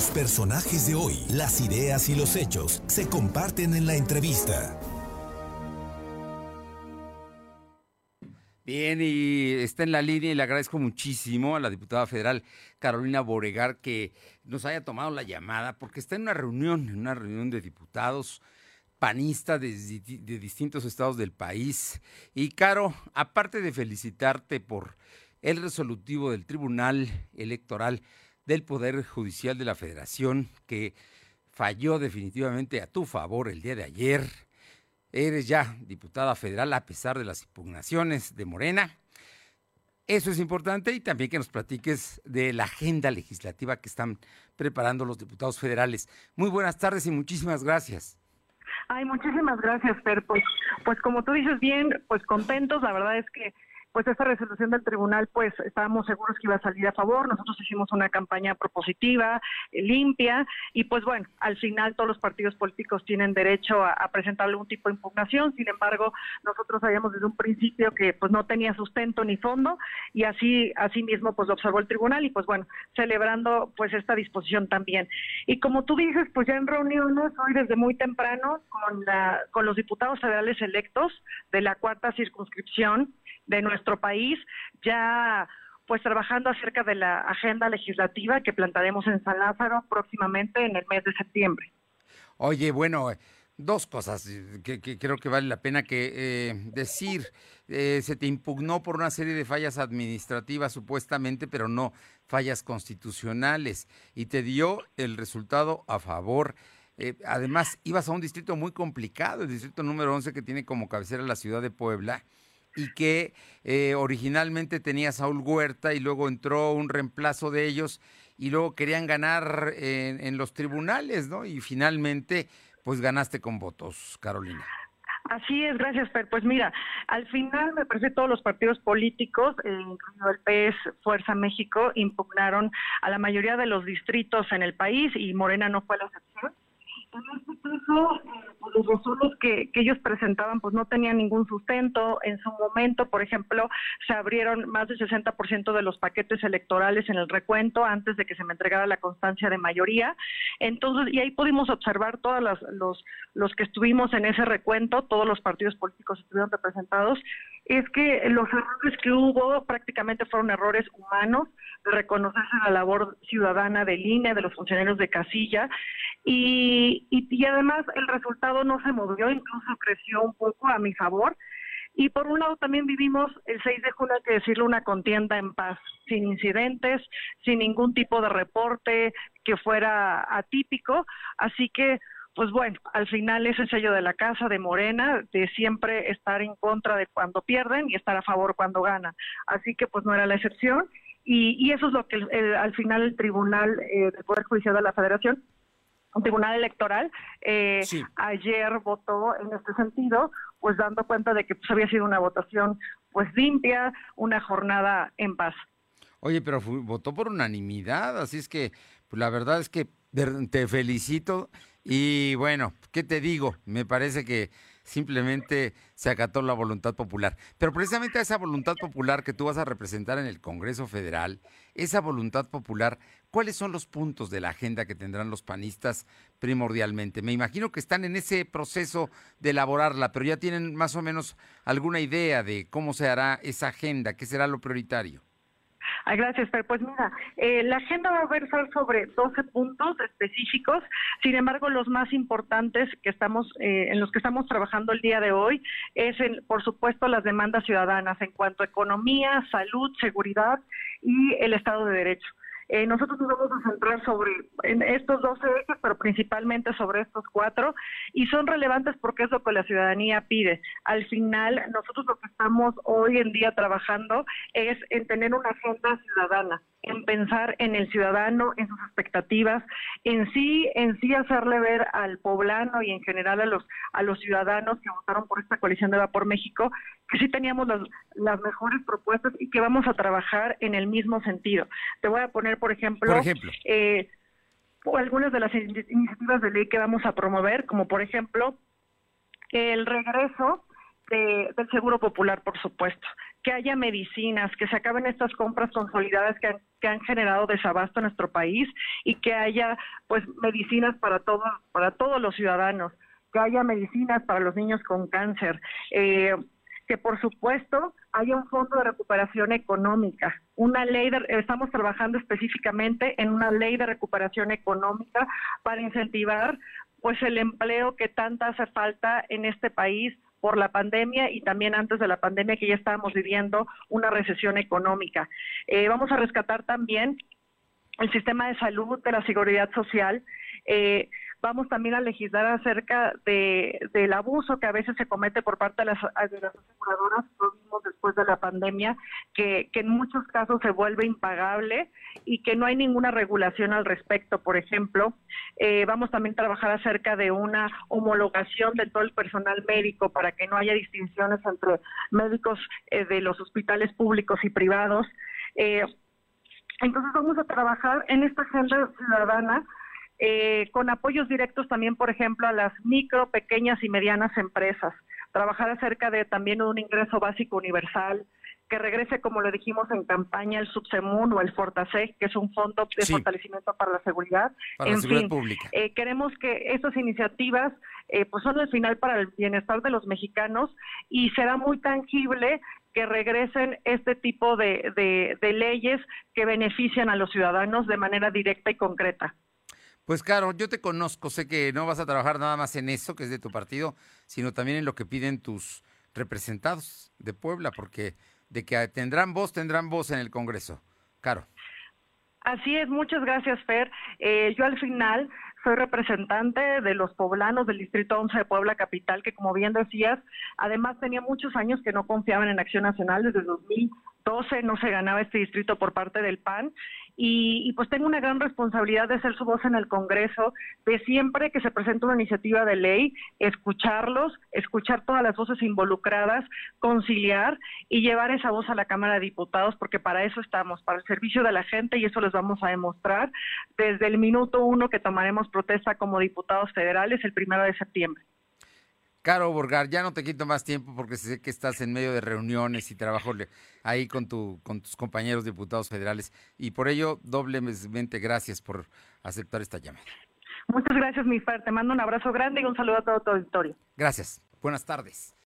Los personajes de hoy, las ideas y los hechos se comparten en la entrevista. Bien, y está en la línea y le agradezco muchísimo a la diputada federal Carolina Boregar que nos haya tomado la llamada porque está en una reunión, en una reunión de diputados panistas de, de distintos estados del país. Y Caro, aparte de felicitarte por el resolutivo del Tribunal Electoral del Poder Judicial de la Federación que falló definitivamente a tu favor el día de ayer, Eres ya diputada federal a pesar de las impugnaciones de Morena. Eso es importante y también que nos platiques de la agenda legislativa que están preparando los diputados federales. Muy buenas tardes y muchísimas gracias. Ay, muchísimas gracias, Fer. Pues, pues como tú dices bien, pues contentos. La verdad es que pues esta resolución del tribunal, pues estábamos seguros que iba a salir a favor. Nosotros hicimos una campaña propositiva, eh, limpia, y pues bueno, al final todos los partidos políticos tienen derecho a, presentar algún tipo de impugnación. Sin embargo, nosotros sabíamos desde un principio que pues no tenía sustento ni fondo, y así, así mismo pues lo observó el tribunal, y pues bueno, celebrando pues esta disposición también. Y como tú dices, pues ya en reuniones hoy desde muy temprano con, la, con los diputados federales electos de la cuarta circunscripción de nuestro país, ya pues trabajando acerca de la agenda legislativa que plantaremos en San Lázaro próximamente en el mes de septiembre. Oye, bueno, dos cosas que, creo que vale la pena que eh, decir. Eh, se te impugnó por una serie de fallas administrativas supuestamente, pero no fallas constitucionales, y te dio el resultado a favor. Eh, además, ibas a un distrito muy complicado, el distrito número 11 que tiene como cabecera la ciudad de Puebla, y que eh, originalmente tenía Saúl Huerta y luego entró un reemplazo de ellos y luego querían ganar en, los tribunales, ¿no? Y finalmente, pues ganaste con votos, Carolina. Así es, gracias, Fer. Pues mira, al final me parece que todos los partidos políticos, eh, incluido el PS, Fuerza México, impugnaron a la mayoría de los distritos en el país y Morena no fue la excepción. En este caso, los resolutos que, que, ellos presentaban pues no tenían ningún sustento. En su momento, por ejemplo, se abrieron más del 60% de los paquetes electorales en el recuento antes de que se me entregara la constancia de mayoría. Entonces, y ahí pudimos observar todos los, los que estuvimos en ese recuento, todos los partidos políticos estuvieron representados, es que los errores que hubo prácticamente fueron errores humanos, de reconocerse la labor ciudadana del INE, de los funcionarios de casilla, y, y, además el resultado no se movió, incluso creció un poco a mi favor. Y por un lado también vivimos el 6 de junio, hay que decirlo, una contienda en paz, sin incidentes, sin ningún tipo de reporte que fuera atípico. Así que, pues bueno, al final ese sello de la casa de Morena, de siempre estar en contra de cuando pierden y estar a favor cuando ganan. Así que pues no era la excepción. Y, y eso es lo que al final el Tribunal eh, del Poder Judicial de la Federación un tribunal electoral eh, ayer votó en este sentido, pues dando cuenta de que pues, había sido una votación pues limpia, una jornada en paz. Oye, pero votó por unanimidad, así es que pues, la verdad es que te felicito y bueno, ¿qué te digo? Me parece que simplemente se acató la voluntad popular. Pero precisamente a esa voluntad popular que tú vas a representar en el Congreso Federal, esa voluntad popular, ¿cuáles son los puntos de la agenda que tendrán los panistas primordialmente? Me imagino que están en ese proceso de elaborarla, pero ya tienen más o menos alguna idea de cómo se hará esa agenda, qué será lo prioritario. Ay, gracias, pues mira, eh, la agenda va a versar sobre 12 puntos específicos, sin embargo, los más importantes que estamos, eh, en los que estamos trabajando el día de hoy es, en, por supuesto, las demandas ciudadanas en cuanto a economía, salud, seguridad y el Estado de Derecho. Eh, nosotros nos vamos a centrar sobre en estos 12 ejes, pero principalmente sobre estos cuatro, y son relevantes porque es lo que la ciudadanía pide. Al final, nosotros lo que estamos hoy en día trabajando es en tener una agenda ciudadana en pensar en el ciudadano, en sus expectativas, en sí, en sí hacerle ver al poblano y en general a los a los ciudadanos que votaron por esta coalición de Vapor México que sí teníamos las, las mejores propuestas y que vamos a trabajar en el mismo sentido. Te voy a poner, por ejemplo, por ejemplo. Eh, algunas de las iniciativas de ley que vamos a promover, como por ejemplo el regreso del Seguro Popular, por supuesto, que haya medicinas, que se acaben estas compras consolidadas que han, que han generado desabasto en nuestro país y que haya pues medicinas para todos para todos los ciudadanos, que haya medicinas para los niños con cáncer. Eh, que por supuesto haya un fondo de recuperación económica, una ley de, estamos trabajando específicamente en una ley de recuperación económica para incentivar pues el empleo que tanta hace falta en este país por la pandemia y también antes de la pandemia que ya estábamos viviendo una recesión económica. Eh, vamos a rescatar también el sistema de salud de la seguridad social. Eh, Vamos también a legislar acerca de, del abuso que a veces se comete por parte de las, de las aseguradoras, lo vimos después de la pandemia, que, que en muchos casos se vuelve impagable y que no hay ninguna regulación al respecto. Por ejemplo, eh, vamos también a trabajar acerca de una homologación de todo el personal médico para que no haya distinciones entre médicos eh, de los hospitales públicos y privados. Eh, entonces vamos a trabajar en esta agenda ciudadana eh, con apoyos directos también, por ejemplo, a las micro, pequeñas y medianas empresas. Trabajar acerca de también un ingreso básico universal, que regrese, como lo dijimos en campaña, el Subsemun o el Fortaseg, que es un fondo de fortalecimiento para la seguridad. Para en la seguridad pública. Eh, queremos que estas iniciativas eh, pues son el final para el bienestar de los mexicanos y será muy tangible que regresen este tipo de, de leyes que benefician a los ciudadanos de manera directa y concreta. Pues claro, yo te conozco, sé que no vas a trabajar nada más en eso, que es de tu partido, sino también en lo que piden tus representados de Puebla, porque de que tendrán voz, tendrán voz en el Congreso. Caro. Así es, muchas gracias, Fer. Eh, yo al final soy representante de los poblanos del Distrito 11 de Puebla Capital, que como bien decías, además tenía muchos años que no confiaban en Acción Nacional desde 2012, no se ganaba este distrito por parte del PAN y, pues tengo una gran responsabilidad de ser su voz en el Congreso, de siempre que se presenta una iniciativa de ley, escucharlos, escuchar todas las voces involucradas, conciliar y llevar esa voz a la Cámara de Diputados, porque para eso estamos, para el servicio de la gente y eso les vamos a demostrar desde el minuto uno que tomaremos protesta como diputados federales el primero de septiembre. Caro Borgar, ya no te quito más tiempo porque sé que estás en medio de reuniones y trabajo ahí con, tu, con tus compañeros diputados federales y por ello doblemente gracias por aceptar esta llamada. Muchas gracias, mi. Te mando un abrazo grande y un saludo a todo tu auditorio. Gracias. Buenas tardes.